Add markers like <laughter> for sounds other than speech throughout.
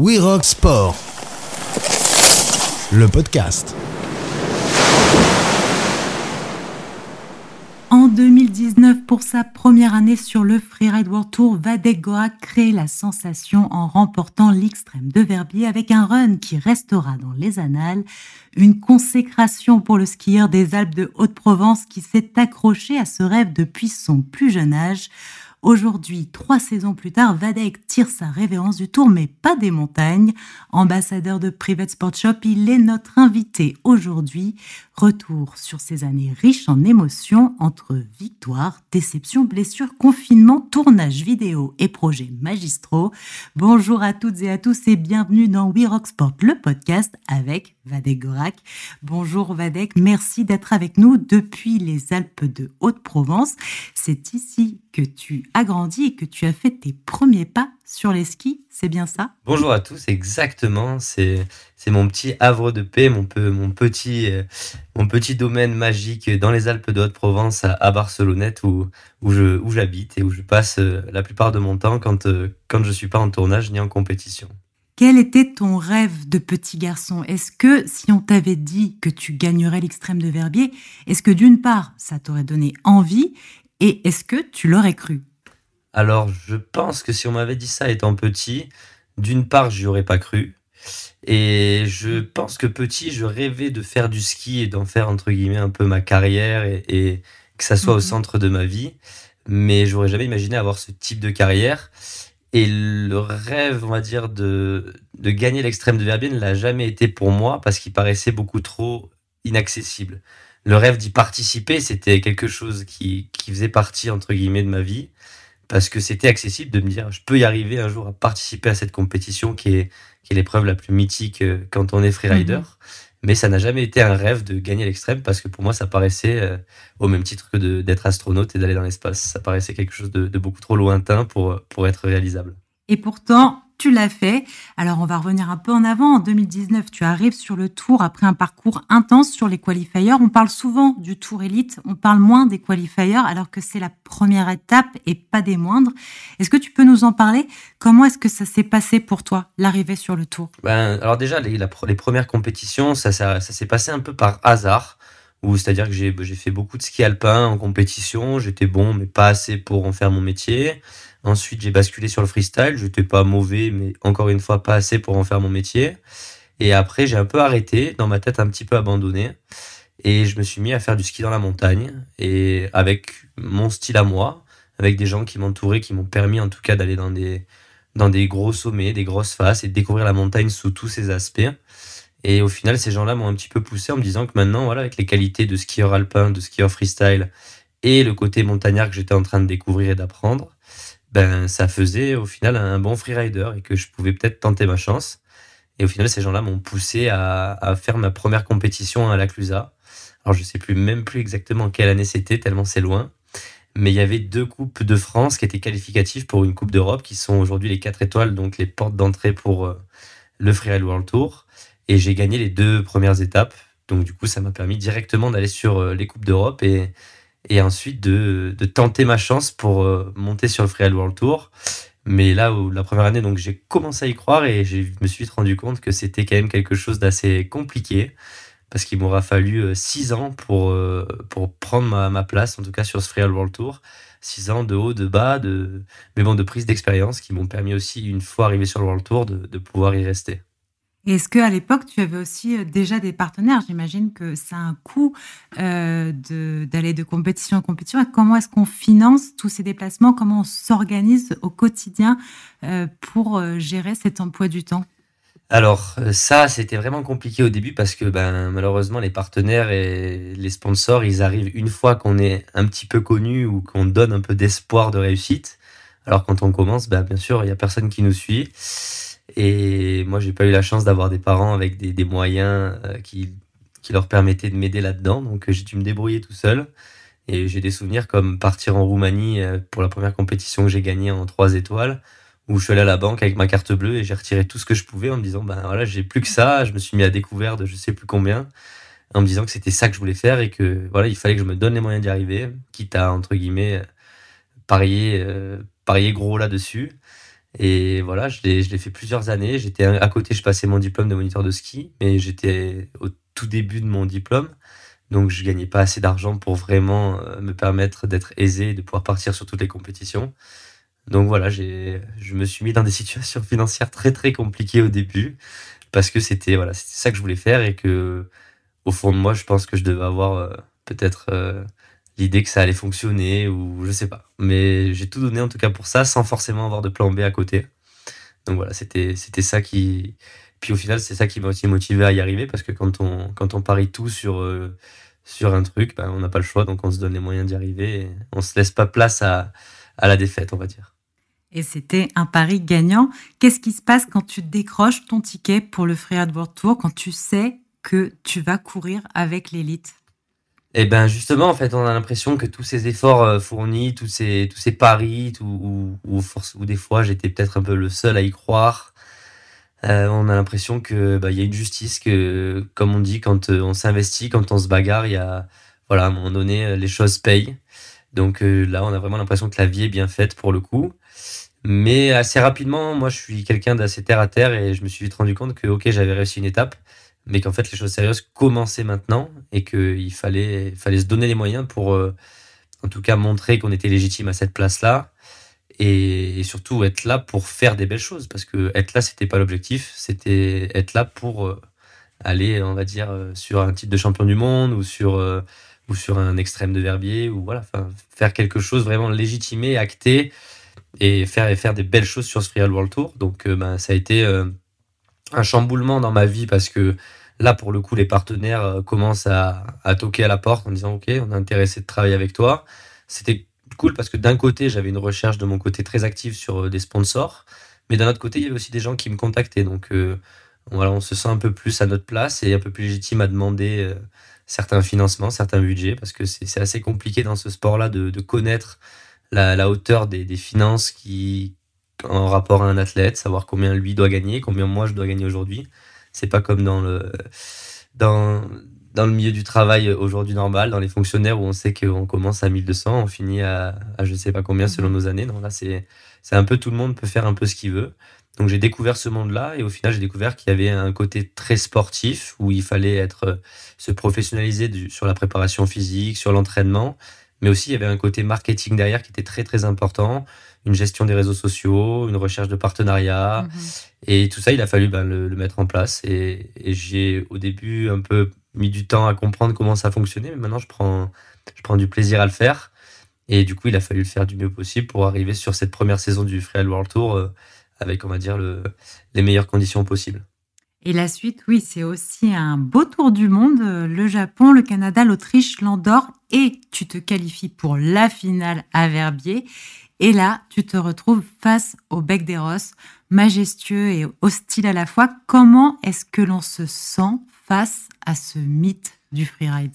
We Rock Sport, le podcast. En 2019, pour sa première année sur le Freeride World Tour, Vadek Gorak crée la sensation en remportant l'extrême de Verbier avec un run qui restera dans les annales. Une consécration pour le skieur des Alpes de Haute-Provence qui s'est accroché à ce rêve depuis son plus jeune âge. Aujourd'hui, trois saisons plus tard, Vadek tire sa révérence du tour, mais pas des montagnes. Ambassadeur de Private Sport Shop, il est notre invité aujourd'hui. Retour sur ces années riches en émotions entre victoires, déceptions, blessures, confinement, tournage vidéo et projets magistraux. Bonjour à toutes et à tous et bienvenue dans We Rock Sport, le podcast avec Vadek Gorak. Bonjour Vadek, merci d'être avec nous depuis les Alpes de Haute-Provence. C'est ici que tu as grandi et que tu as fait tes premiers pas sur les skis, c'est bien ça? Bonjour à tous, exactement. C'est mon petit havre de paix, mon, peu, mon, petit, euh, mon petit domaine magique dans les Alpes de Haute-Provence à, Barcelonnette où, où j'habite où et où je passe euh, la plupart de mon temps quand, euh, quand je ne suis pas en tournage ni en compétition. Quel était ton rêve de petit garçon? Est-ce que si on t'avait dit que tu gagnerais l'extrême de Verbier, est-ce que d'une part, ça t'aurait donné envie et est-ce que tu l'aurais cru? Alors, je pense que si on m'avait dit ça étant petit, d'une part, je n'y aurais pas cru. Et je pense que petit, je rêvais de faire du ski et d'en faire entre guillemets un peu ma carrière et, que ça soit au mhm. centre de ma vie. Mais j'aurais jamais imaginé avoir ce type de carrière. Et le rêve, on va dire, de, de gagner l'extrême de Verbier ne l'a jamais été pour moi parce qu'il paraissait beaucoup trop inaccessible. Le rêve d'y participer, c'était quelque chose qui, qui faisait partie, entre guillemets, de ma vie parce que c'était accessible de me dire je peux y arriver un jour à participer à cette compétition qui est, qui est l'épreuve la plus mythique euh, quand on est freerider. Mhm. Mais ça n'a jamais été un rêve de gagner l'extrême parce que pour moi ça paraissait euh, au même titre que d'être astronaute et d'aller dans l'espace. Ça paraissait quelque chose de, de, beaucoup trop lointain pour, pour être réalisable. Et pourtant, tu l'as fait. Alors, on va revenir un peu en avant. En 2019, tu arrives sur le tour après un parcours intense sur les qualifiers. On parle souvent du tour élite, on parle moins des qualifiers, alors que c'est la première étape et pas des moindres. Est-ce que tu peux nous en parler? Comment est-ce que ça s'est passé pour toi, l'arrivée sur le tour? Ben, Alors déjà, les, les, premières compétitions, ça, ça, ça s'est passé un peu par hasard. C'est-à-dire que j'ai fait beaucoup de ski alpin en compétition, j'étais bon mais pas assez pour en faire mon métier. Ensuite, j'ai basculé sur le freestyle. Je n'étais pas mauvais, mais encore une fois, pas assez pour en faire mon métier. Et après, j'ai un peu arrêté, dans ma tête un petit peu abandonné. Et je me suis mis à faire du ski dans la montagne. Et avec mon style à moi, avec des gens qui m'entouraient, qui m'ont permis en tout cas d'aller dans des, dans des gros sommets, des grosses faces et de découvrir la montagne sous tous ses aspects. Et au final, ces gens-là m'ont un petit peu poussé en me disant que maintenant, voilà, avec les qualités de skieur alpin, de skieur freestyle et le côté montagnard que j'étais en train de découvrir et d'apprendre, ben, ça faisait au final un bon freerider et que je pouvais peut-être tenter ma chance. Et au final, ces gens-là m'ont poussé à, faire ma première compétition à la Clusa. Alors, je sais plus même plus exactement quelle année c'était, tellement c'est loin. Mais il y avait deux coupes de France qui étaient qualificatives pour une coupe d'Europe, qui sont aujourd'hui les quatre étoiles, donc les portes d'entrée pour euh, le Freeride World Tour. Et j'ai gagné les deux premières étapes. Donc, du coup, ça m'a permis directement d'aller sur euh, les coupes d'Europe et, et ensuite de, de, tenter ma chance pour euh, monter sur le Freeride World Tour. Mais là où la première année, donc j'ai commencé à y croire et je me suis rendu compte que c'était quand même quelque chose d'assez compliqué parce qu'il m'aura fallu euh, six ans pour, euh, pour prendre ma, ma, place, en tout cas sur ce Freeride World Tour. Six ans de haut, de bas, de, mais bon, de prise d'expérience qui m'ont permis aussi, une fois arrivé sur le World Tour, de, de pouvoir y rester. Est-ce qu'à l'époque, tu avais aussi euh, déjà des partenaires? J'imagine que ça a un coût euh, d'aller de, compétition en compétition. comment est-ce qu'on finance tous ces déplacements? Comment on s'organise au quotidien euh, pour gérer cet emploi du temps? Alors ça, c'était vraiment compliqué au début parce que ben, malheureusement, les partenaires et les sponsors, ils arrivent une fois qu'on est un petit peu connu ou qu'on donne un peu d'espoir de réussite. Alors quand on commence, ben, bien sûr, il n'y a personne qui nous suit. Et moi, j'ai pas eu la chance d'avoir des parents avec des, des moyens euh, qui, qui leur permettaient de m'aider là-dedans. Donc, j'ai dû me débrouiller tout seul. Et j'ai des souvenirs comme partir en Roumanie euh, pour la première compétition que j'ai gagnée en trois étoiles, où je suis allé à la banque avec ma carte bleue et j'ai retiré tout ce que je pouvais en me disant, ben voilà, j'ai plus que ça. Je me suis mis à découvert de je sais plus combien, en me disant que c'était ça que je voulais faire et que voilà, il fallait que je me donne les moyens d'y arriver, quitte à, entre guillemets, parier, euh, parier gros là-dessus. Et voilà, je l'ai, fait plusieurs années. J'étais à côté, je passais mon diplôme de moniteur de ski, mais j'étais au tout début de mon diplôme. Donc, je gagnais pas assez d'argent pour vraiment euh, me permettre d'être aisé et de pouvoir partir sur toutes les compétitions. Donc voilà, je me suis mis dans des <laughs> situations financières très très compliquées au début parce que c'était voilà, ça que je voulais faire et que au fond de moi, je pense que je devais avoir euh, peut-être euh, l'idée que ça allait fonctionner ou je sais pas. Mais j'ai tout donné en tout cas pour ça sans forcément avoir de plan B à côté. Donc voilà, c'était ça qui puis au final, c'est ça qui m'a aussi motivé à y arriver parce que quand on quand on parie tout sur euh, sur un truc, ben, on n'a pas le choix donc on se donne les moyens d'y arriver et on se laisse pas place à à la défaite, on va dire. Et c'était un pari gagnant. Qu'est-ce qui se passe quand tu décroches ton ticket pour le Freeride World Tour, quand tu sais que tu vas courir avec l'élite? Et eh ben justement, en fait, on a l'impression que tous ces efforts euh, fournis, tous ces, tous ces paris, ou, ou, des fois j'étais peut-être un peu le seul à y croire, euh, on a l'impression que bah, y a une justice, que comme on dit, quand euh, on s'investit, quand on se bagarre, il y a, voilà, à un moment donné, les choses payent. Donc là, on a vraiment l'impression que la vie est bien faite pour le coup. Mais assez rapidement, moi, je suis quelqu'un d'assez terre à terre et je me suis vite rendu compte que, ok, j'avais réussi une étape mais qu'en fait les choses sérieuses commençaient maintenant et qu'il fallait, fallait se donner les moyens pour euh, en tout cas montrer qu'on était légitime à cette place-là et, surtout être là pour faire des belles choses parce que être là c'était pas l'objectif, c'était être là pour euh, aller on va dire euh, sur un titre de champion du monde ou sur ou sur un extrême de Verbier ou voilà faire quelque chose vraiment légitimé, acté et faire faire des belles choses sur ce Freeride World Tour. Donc ben, ça a été un chamboulement dans ma vie parce que là, pour le coup, les partenaires euh, commencent à, toquer à la porte en disant Ok, on est intéressé de travailler avec toi. C'était cool parce que d'un côté, j'avais une recherche de mon côté très active sur euh, des sponsors, mais d'un autre côté, il y avait aussi des gens qui me contactaient. Donc euh, voilà, on se sent un peu plus à notre place et un peu plus légitime à demander certains financements, certains budgets, parce que c'est assez compliqué dans ce sport-là de, connaître la, hauteur des, des finances qui, en rapport à un athlète, savoir combien lui doit gagner, combien moi je dois gagner aujourd'hui. C'est pas comme dans le, dans, dans le milieu du travail aujourd'hui normal, dans les fonctionnaires où on sait qu'on commence à 1200, on finit à, à je sais pas combien selon mhm. nos années. Non, là, c'est, c'est un peu tout le monde peut faire un peu ce qu'il veut. Donc j'ai découvert ce monde-là et au final j'ai découvert qu'il y avait un côté très sportif où il fallait être se professionnaliser du, sur la préparation physique, sur l'entraînement, mais aussi il y avait un côté marketing derrière qui était très très important une gestion des réseaux sociaux, une recherche de partenariat. Mhm. Et tout ça, il a fallu ben, le, mettre en place. Et, j'ai au début un peu mis du temps à comprendre comment ça fonctionnait, mais maintenant je prends, je prends du plaisir à le faire. Et du coup, il a fallu le faire du mieux possible pour arriver sur cette première saison du Freeride World Tour euh, avec, on va dire, le, les meilleures conditions possibles. Et la suite, oui, c'est aussi un beau tour du monde. Le Japon, le Canada, l'Autriche, l'Andorre. Et tu te qualifies pour la finale à Verbier. Et là, tu te retrouves face au bec des Rosses, majestueux et hostile à la fois. Comment est-ce que l'on se sent face à ce mythe du freeride?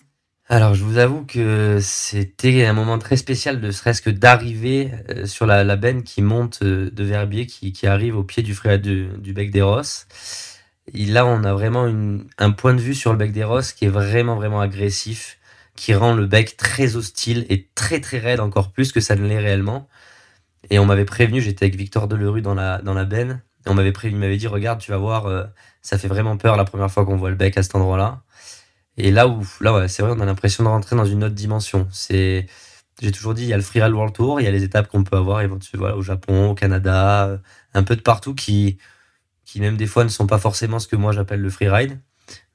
Alors, je vous avoue que c'était un moment très spécial, de serait-ce que d'arriver euh, sur la, la, benne qui monte euh, de Verbier, qui, arrive au pied du du, bec des Rosses. Et là, on a vraiment un point de vue sur le bec des Rosses qui est vraiment, vraiment agressif, qui rend le bec très hostile et très, très raide, encore plus que ça ne l'est réellement. Et on m'avait prévenu, j'étais avec Victor Delerue dans la, dans la benne, et on m'avait prévenu, il m'avait dit, regarde, tu vas voir, euh, ça fait vraiment peur la première fois qu'on voit le bec à cet endroit-là. Et là où, là, ouais, c'est vrai, on a l'impression de rentrer dans une autre dimension. C'est, j'ai toujours dit, il y a le Freeride World Tour, il y a les étapes qu'on peut avoir voilà, au Japon, au Canada, euh, un peu de partout qui, qui même des fois ne sont pas forcément ce que moi j'appelle le freeride.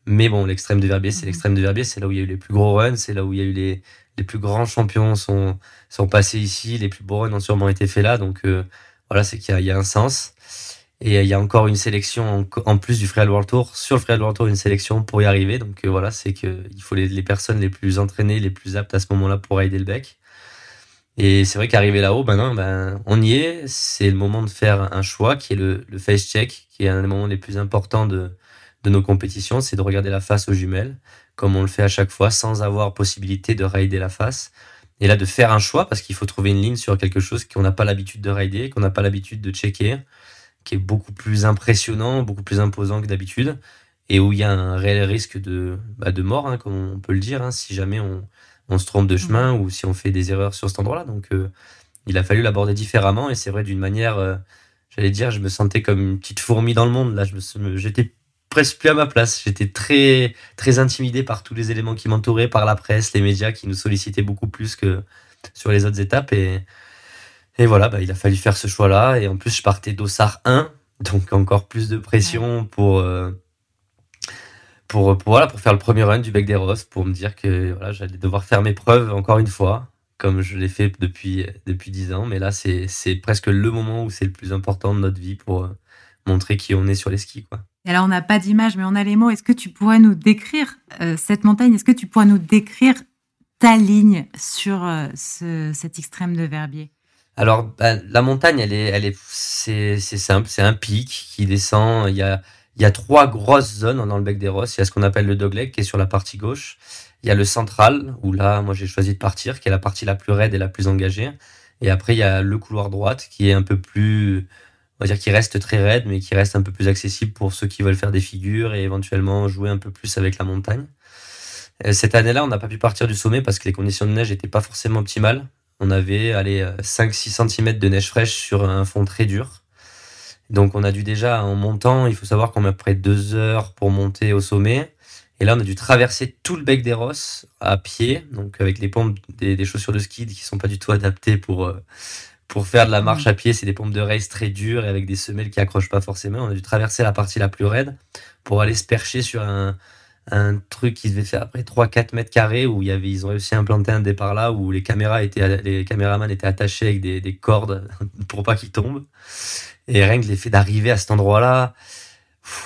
Mais bon, l'extrême de Verbier, c'est mhm. l'extrême de Verbier, c'est là où il y a eu les plus gros runs, c'est là où il y a eu les, les plus grands champions sont, sont passés ici, les plus beaux runs ont sûrement été faits là. Donc euh, voilà, c'est qu'il y, a un sens. Et euh, il y a encore une sélection en, plus du Freeride World Tour. Sur le Freeride World Tour, une sélection pour y arriver. Donc euh, voilà, c'est qu'il faut les, personnes les plus entraînées, les plus aptes à ce moment-là pour aider le bec. Et c'est vrai qu'arriver là-haut, ben ben, on y est. C'est le moment de faire un choix qui est le face check, qui est un des moments les plus importants de, de nos compétitions. C'est de regarder la face aux jumelles comme on le fait à chaque fois, sans avoir possibilité de raider la face. Et là, de faire un choix, parce qu'il faut trouver une ligne sur quelque chose qu'on n'a pas l'habitude de raider, qu'on n'a pas l'habitude de checker, qui est beaucoup plus impressionnant, beaucoup plus imposant que d'habitude, et où il y a un réel risque de, bah, de mort, hein, comme on peut le dire, hein, si jamais on, on, se trompe de chemin ou si on fait des erreurs sur cet endroit-là. Donc, euh, il a fallu l'aborder différemment, et c'est vrai d'une manière euh, j'allais dire, je me sentais comme une petite fourmi dans le monde. Là, je me, j'étais presque plus à ma place. J'étais très, très intimidé par tous les éléments qui m'entouraient, par la presse, les médias qui nous sollicitaient beaucoup plus que sur les autres étapes. Et, et voilà, bah, il a fallu faire ce choix-là. Et en plus, je partais d'Ossard 1, donc encore plus de pression pour, euh, pour, pour, voilà, pour faire le premier run du Bec des Roses, pour me dire que voilà, j'allais devoir faire mes preuves encore une fois, comme je l'ai fait depuis, depuis 10 ans. Mais là, c'est presque le moment où c'est le plus important de notre vie pour euh, montrer qui on est sur les skis. Quoi. Et alors, on n'a pas d'image, mais on a les mots. Est-ce que tu pourrais nous décrire euh, cette montagne? Est-ce que tu pourrais nous décrire ta ligne sur euh, ce, cet extrême de Verbier? Alors, ben, la montagne, elle est, elle est, c'est, simple. C'est un pic qui descend. Il y a, il y a trois grosses zones dans le bec des Rosses. Il y a ce qu'on appelle le dogleg, qui est sur la partie gauche. Il y a le central, où là, moi, j'ai choisi de partir, qui est la partie la plus raide et la plus engagée. Et après, il y a le couloir droite, qui est un peu plus, on va dire, qui reste très raide, mais qui reste un peu plus accessible pour ceux qui veulent faire des figures et éventuellement jouer un peu plus avec la montagne. Euh, cette année-là, on n'a pas pu partir du sommet parce que les conditions de neige n'étaient pas forcément optimales. On avait allez, 5-6 cm de neige fraîche sur un fond très dur. Donc on a dû déjà, en montant, il faut savoir qu'on met près deux heures pour monter au sommet. Et là, on a dû traverser tout le bec des Rosses à pied, donc avec les pompes des, chaussures de ski qui sont pas du tout adaptées pour, euh, pour faire de la marche à pied. C'est des pompes de race très dures et avec des semelles qui accrochent pas forcément. On a dû traverser la partie la plus raide pour aller se percher sur un, un truc qui devait faire après 3-4 mètres carrés où il y avait, ils ont réussi à implanter un départ là où les caméras étaient, les caméramans étaient attachés avec des, des cordes <laughs> pour pas qu'ils tombent. Et rien que l'effet d'arriver à cet endroit-là,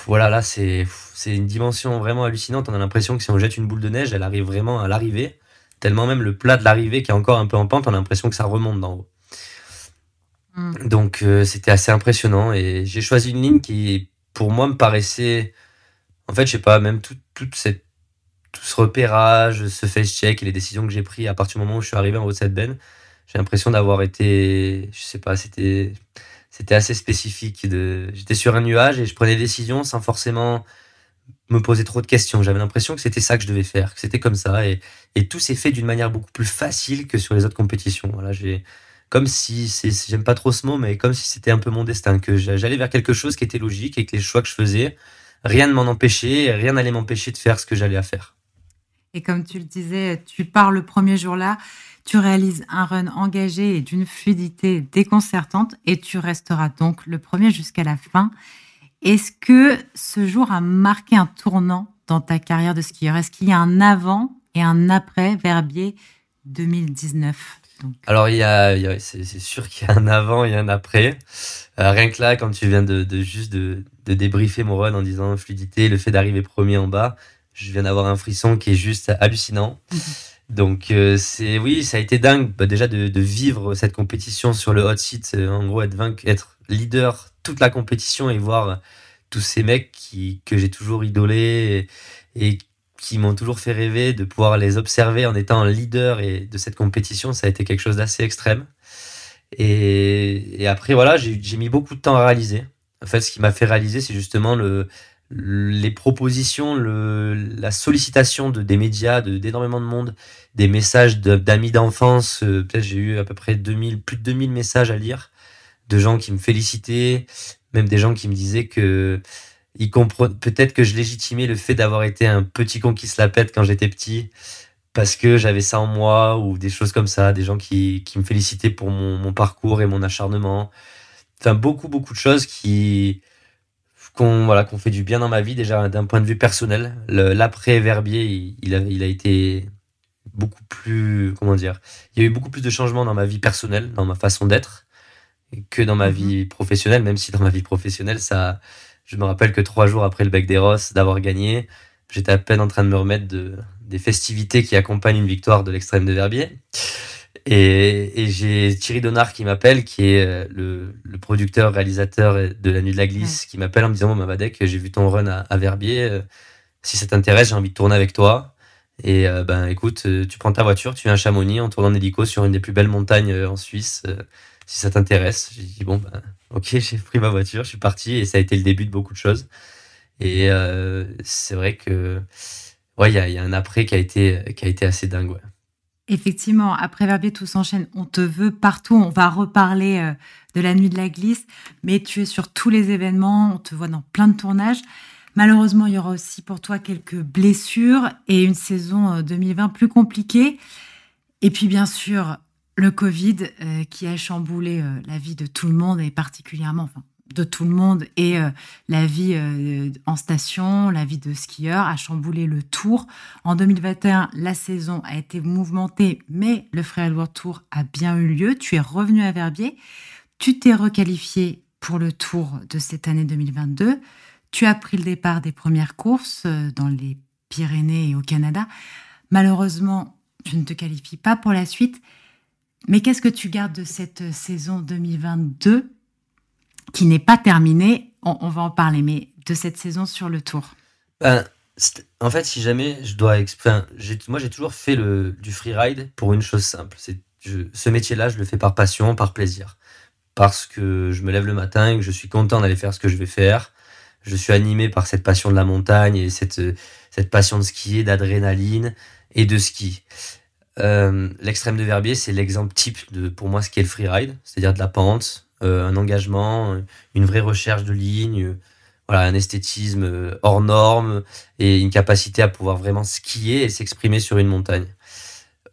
voilà, là, c'est, c'est une dimension vraiment hallucinante. On a l'impression que si on jette une boule de neige, elle arrive vraiment à l'arrivée. Tellement même le plat de l'arrivée qui est encore un peu en pente, on a l'impression que ça remonte d'en haut. Mm. Donc, euh, c'était assez impressionnant. Et j'ai choisi une ligne qui, pour moi, me paraissait en fait, je sais pas, même tout, cette, tout ce repérage, ce face check et les décisions que j'ai prises à partir du moment où je suis arrivé en haut de cette benne, j'ai l'impression d'avoir été, je sais pas, c'était, c'était assez spécifique. De, j'étais sur un nuage et je prenais des décisions sans forcément me poser trop de questions. J'avais l'impression que c'était ça que je devais faire, que c'était comme ça et, et tout s'est fait d'une manière beaucoup plus facile que sur les autres compétitions. Voilà, j'ai, comme si, j'aime pas trop ce mot, mais comme si c'était un peu mon destin, que j'allais vers quelque chose qui était logique et que les choix que je faisais, rien ne m'en empêchait, rien n'allait m'empêcher de faire ce que j'allais à faire. Et comme tu le disais, tu pars le premier jour-là, tu réalises un run engagé et d'une fluidité déconcertante et tu resteras donc le premier jusqu'à la fin. Est-ce que ce jour a marqué un tournant dans ta carrière de skieur? Est-ce qu'il y a un avant et un après Verbier 2019 alors, il y a, c'est, sûr qu'il y a un avant et un après. Euh, rien que là, quand tu viens de, juste de, de, débriefer mon run en disant fluidité, le fait d'arriver premier en bas, je viens d'avoir un frisson qui est juste hallucinant. Mhm. Donc, euh, c'est oui, ça a été dingue bah, déjà de, de, vivre cette compétition sur le hot seat. Euh, en gros, être, être leader toute la compétition et voir tous ces mecs qui, que j'ai toujours idolés et, et qui m'ont toujours fait rêver, de pouvoir les observer en étant leader et de cette compétition, ça a été quelque chose d'assez extrême. Et, après, voilà, j'ai mis beaucoup de temps à réaliser. En fait, ce qui m'a fait réaliser, c'est justement le, les propositions, le, la sollicitation de, des médias, d'énormément de, monde, des messages d'amis d'enfance. Euh, peut-être j'ai eu à peu près 2000, plus de 2000 messages à lire, de gens qui me félicitaient, même des gens qui me disaient que il comprend peut-être que je légitimais le fait d'avoir été un petit con qui se la pète quand j'étais petit parce que j'avais ça en moi ou des choses comme ça, des gens qui, qui me félicitaient pour mon, mon, parcours et mon acharnement. Enfin, beaucoup, beaucoup de choses qui qu'on voilà, qu'on fait du bien dans ma vie déjà d'un point de vue personnel. L'après Verbier, il, a, il a été beaucoup plus, comment dire, il y a eu beaucoup plus de changements dans ma vie personnelle, dans ma façon d'être que dans ma mm-hmm. vie professionnelle, même si dans ma vie professionnelle, ça, je me rappelle que trois jours après le Bec des Rosses, d'avoir gagné, j'étais à peine en train de me remettre de, des festivités qui accompagnent une victoire de l'extrême de Verbier. Et, j'ai Thierry Donard qui m'appelle, qui est euh, le, le, producteur, réalisateur de La Nuit de la Glisse, qui m'appelle en me disant Bon, bah, j'ai vu ton run à, Verbier. Euh, si ça t'intéresse, j'ai envie de tourner avec toi. Et euh, ben écoute, tu prends ta voiture, tu viens à Chamonix, on tourne en hélico sur une des plus belles montagnes en Suisse. si ça t'intéresse, j'ai dit Bon, ben ok, <laughs> j'ai pris ma voiture, je suis parti et ça a été le début de beaucoup de choses. Et euh, c'est vrai que ouais, il y a, un après qui a été qui a été assez dingue. Effectivement, après Verbier, tout s'enchaîne. On te veut partout. On va reparler euh, de la nuit de la glisse, mais tu es sur tous les événements. On te voit dans plein de tournages. Malheureusement, il y aura aussi pour toi quelques blessures et une saison 2020 euh, plus compliquée. Et puis, bien sûr, le Covid euh, qui a chamboulé la vie de tout le monde et particulièrement, enfin, de tout le monde et euh, la vie euh, en station, la vie de skieur a chamboulé le tour. En 2021, la saison a été mouvementée, mais le Freeride World Tour a bien eu lieu. Tu es revenu à Verbier, tu t'es requalifié pour le tour de cette année 2022. Tu as pris le départ des premières courses euh, dans les Pyrénées et au Canada. Malheureusement, tu ne te qualifies pas pour la suite. Mais qu'est-ce que tu gardes de cette saison 2022 qui n'est pas terminé. On, va en parler, mais de cette saison sur le tour. Ben, en fait, si jamais je dois. Enfin, moi, j'ai toujours fait le, du freeride pour une chose simple. C'est ce métier-là, je le fais par passion, par plaisir. Parce que je me lève le matin et que je suis content d'aller faire ce que je vais faire. Je suis animé par cette passion de la montagne et cette, cette passion de skier, d'adrénaline et de ski. Euh, l'extrême de Verbier, c'est l'exemple type de, pour moi, ce qu'est le freeride, c'est-à-dire de la pente, euh, un engagement, une vraie recherche de ligne, voilà, un esthétisme euh, hors norme et une capacité à pouvoir vraiment skier et s'exprimer sur une montagne.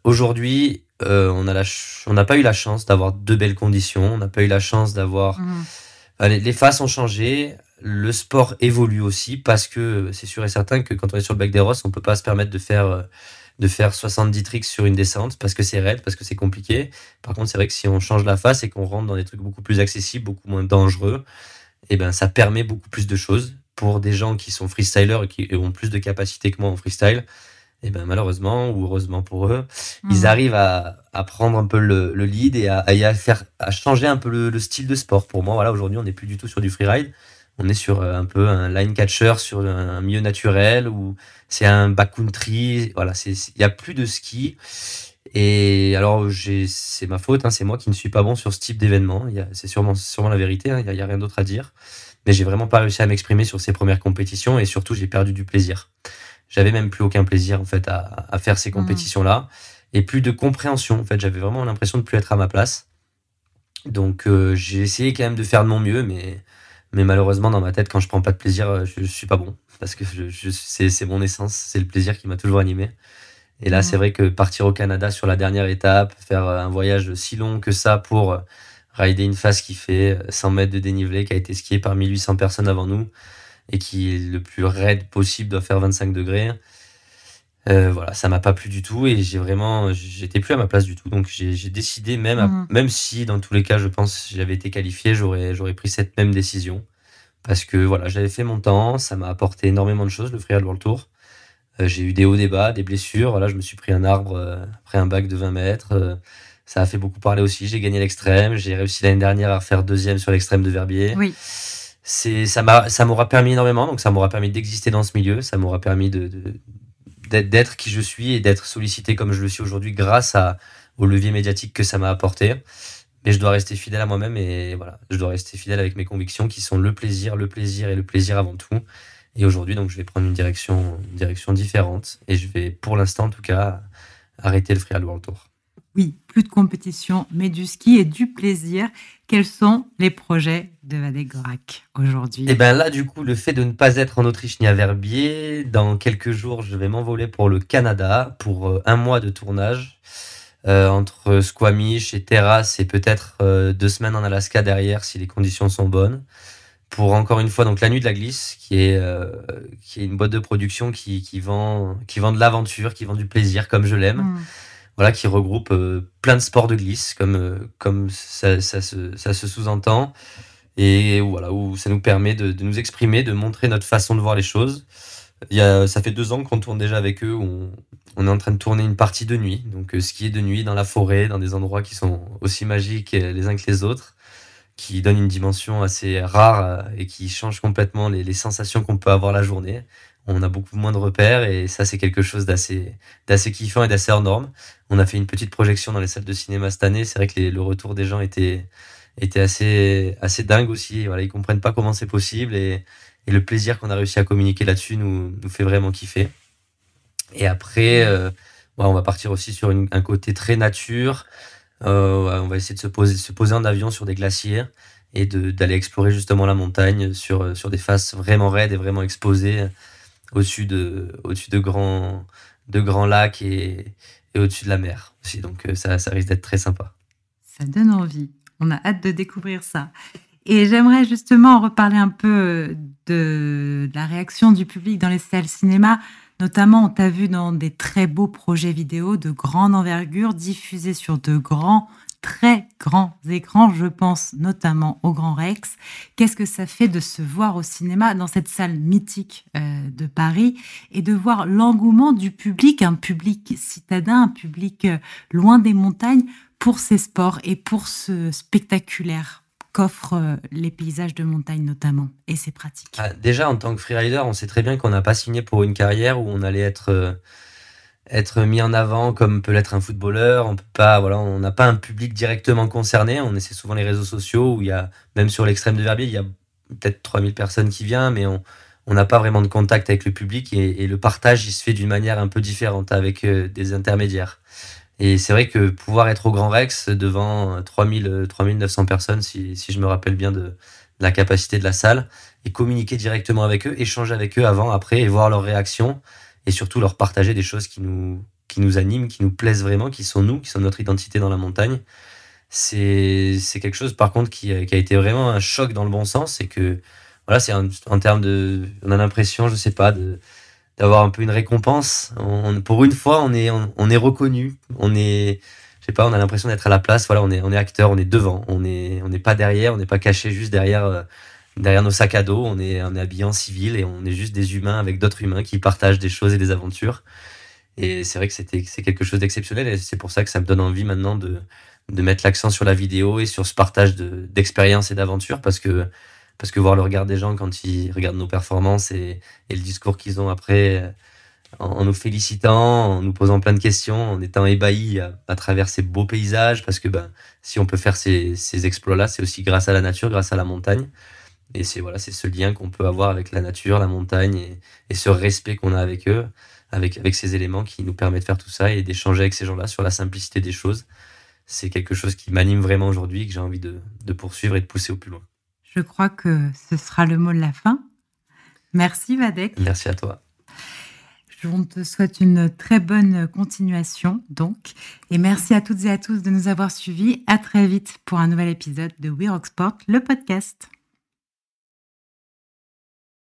Aujourd'hui, euh, on n'a pas eu la chance d'avoir de belles conditions, on n'a pas eu la chance d'avoir... Mmh. les, phases ont changé, le sport évolue aussi parce que c'est sûr et certain que quand on est sur le Bec des Rosses, on ne peut pas se permettre de faire de faire 70 tricks sur une descente parce que c'est raide, parce que c'est compliqué. Par contre, c'est vrai que si on change la face et qu'on rentre dans des trucs beaucoup plus accessibles, beaucoup moins dangereux, et eh ben ça permet beaucoup plus de choses pour des gens qui sont freestylers et qui ont plus de capacité que moi en freestyle. Et eh ben malheureusement ou heureusement pour eux, ils mmh. arrivent à, prendre un peu le, lead et à, faire à changer un peu le, le, style de sport. Pour moi, voilà, aujourd'hui, on n'est plus du tout sur du freeride on est sur euh, un peu un line catcher sur un milieu naturel ou c'est un backcountry. Voilà, il n'y a plus de ski. Et alors, c'est ma faute, hein, c'est moi qui ne suis pas bon sur ce type d'événement. C'est sûrement, sûrement la vérité, hein, il n'y a, rien d'autre à dire. Mais j'ai vraiment pas réussi à m'exprimer sur ces premières compétitions et surtout, j'ai perdu du plaisir. J'avais même plus aucun plaisir en fait à, faire ces mmh. compétitions-là et plus de compréhension. En fait, j'avais vraiment l'impression de plus être à ma place. Donc, euh, j'ai essayé quand même de faire de mon mieux, mais mais malheureusement, dans ma tête, quand je prends pas de plaisir, euh, je, je suis pas bon. Parce que je, c'est mon essence, c'est le plaisir qui m'a toujours animé. Et là, c'est vrai que partir au Canada sur la dernière étape, faire euh, un voyage si long que ça pour euh, rider une phase qui fait 100 mètres de dénivelé, qui a été skié par 1800 personnes avant nous, et qui est le plus raide possible, doit faire 25 degrés. Euh, voilà, ça m'a pas plu du tout et j'ai vraiment, j'étais plus à ma place du tout. Donc j'ai décidé, même, mmh. même si dans tous les cas, je pense, j'avais été qualifié, j'aurais, j'aurais pris cette même décision. Parce que voilà, j'avais fait mon temps, ça m'a apporté énormément de choses, le Freeride World Tour. Euh, j'ai eu des hauts, des bas, des blessures. Voilà, je me suis pris un arbre euh, après un bac de 20 mètres. ça a fait beaucoup parler aussi. J'ai gagné l'extrême. J'ai réussi l'année dernière à faire deuxième sur l'extrême de Verbier. Oui. C'est, ça m'a, ça m'aura permis énormément. Donc ça m'aura permis d'exister dans ce milieu. Ça m'aura permis de d'être qui je suis et d'être sollicité comme je le suis aujourd'hui grâce à, au levier médiatique que ça m'a apporté. Mais je dois rester fidèle à moi-même et voilà, je dois rester fidèle avec mes convictions qui sont le plaisir, le plaisir et le plaisir avant tout. Et aujourd'hui, donc, je vais prendre une direction, une direction différente et je vais, pour l'instant en tout cas, arrêter le Freeride World Tour. Oui, plus de compétition, mais du ski et du plaisir. Quels sont les projets de Vadegorak aujourd'hui? Eh bien là, du coup, le fait de ne pas être en Autriche ni à Verbier, dans quelques jours, je vais m'envoler pour le Canada pour euh, un mois de tournage. Euh, entre Squamish et Terrasse et peut-être euh, deux semaines en Alaska derrière si les conditions sont bonnes. Pour encore une fois donc la nuit de la glisse qui est qui est une boîte de production qui, qui vend qui vend de l'aventure, qui vend du plaisir comme je l'aime. Mm voilà, qui regroupe euh, plein de sports de glisse, comme, euh, comme ça, ça se, ça se sous-entend, et voilà, où ça nous permet de, de, nous exprimer, de montrer notre façon de voir les choses. Il y a, ça fait deux ans qu'on tourne déjà avec eux, on, on, est en train de tourner une partie de nuit, donc euh, skier de nuit dans la forêt, dans des endroits qui sont aussi magiques les uns que les autres, qui donnent une dimension assez rare et qui changent complètement les sensations qu'on peut avoir la journée on a beaucoup moins de repères et ça c'est quelque chose d'assez d'assez kiffant et d'assez hors norme. On a fait une petite projection dans les salles de cinéma cette année, c'est vrai que le retour des gens était était assez assez dingue aussi. Voilà, ils comprennent pas comment c'est possible et, le plaisir qu'on a réussi à communiquer là-dessus nous nous fait vraiment kiffer. Et après, euh, on va partir aussi sur un côté très nature. on va essayer de se poser, se poser en avion sur des glaciers et d'aller explorer justement la montagne sur, sur des faces vraiment raides et vraiment exposées au-dessus de, au de, grands, de lacs et, et au-dessus de la mer aussi. Donc ça, ça risque d'être très sympa. Ça donne envie. On a hâte de découvrir ça. Et j'aimerais justement reparler un peu de, la réaction du public dans les salles cinéma. Notamment, on t'a vu dans des très beaux projets vidéo de grande envergure diffusés sur de grands, très grands écrans. Je pense notamment au Grand Rex. Qu'est-ce que ça fait de se voir au cinéma dans cette salle mythique euh, de Paris et de voir l'engouement du public, un public citadin, un public euh, loin des montagnes pour ces sports et pour ce spectaculaire qu'offrent euh, les paysages de montagne notamment et ses pratiques? Ah, Déjà, en tant que freerider, on sait très bien qu'on n'a pas signé pour une carrière où on allait être, être mis en avant comme peut l'être un footballeur. On peut pas, voilà, on n'a pas un public directement concerné. On essaie souvent les réseaux sociaux où il y a, même sur l'extrême de Verbier, il y a peut-être 3000 personnes qui viennent, mais on n'a pas vraiment de contact avec le public et, le partage il se fait d'une manière un peu différente avec euh, des intermédiaires. Et c'est vrai que pouvoir être au Grand Rex devant 3000, 3900 personnes, si, si je me rappelle bien de, la capacité de la salle, et communiquer directement avec eux, échanger avec eux avant, après, et voir leurs réactions, et surtout leur partager des choses qui nous, qui nous animent, qui nous plaisent vraiment, qui sont nous, qui sont notre identité dans la montagne. C'est, quelque chose, par contre, qui, qui, a été vraiment un choc dans le bon sens, c'est que, voilà, c'est en termes de, on a l'impression, je sais pas, d'avoir un peu une récompense. pour une fois, on est, on, est reconnu. On est, je sais pas, on a l'impression d'être à la place. Voilà, on est, on est acteur, on est devant. On est, on n'est pas derrière, on n'est pas caché juste derrière, euh, derrière nos sacs à dos. On est, on est civil et on est juste des humains avec d'autres humains qui partagent des choses et des aventures. Et c'est vrai que c'était, c'est quelque chose d'exceptionnel et c'est pour ça que ça me donne envie maintenant de, de mettre l'accent sur la vidéo et sur ce partage de, d'expériences et d'aventures parce que parce que voir le regard des gens quand ils regardent nos performances et, le discours qu'ils ont après, euh, en, nous félicitant, en nous posant plein de questions, en étant ébahis à, travers ces beaux paysages, parce que ben, si on peut faire ces, exploits-là, c'est aussi grâce à la nature, grâce à la montagne. Et c'est voilà, c'est ce lien qu'on peut avoir avec la nature, la montagne, et, ce respect qu'on a avec eux, avec, avec ces éléments qui nous permettent de faire tout ça et d'échanger avec ces gens-là sur la simplicité des choses. C'est quelque chose qui m'anime vraiment aujourd'hui, que j'ai envie de poursuivre et de pousser au plus loin. Je crois que ce sera le mot de la fin. Merci Vadek. Merci à toi. Je te souhaite une très bonne continuation, donc. Et merci à toutes et à tous de nous avoir suivis. À très vite pour un nouvel épisode de We Rock Sport, le podcast.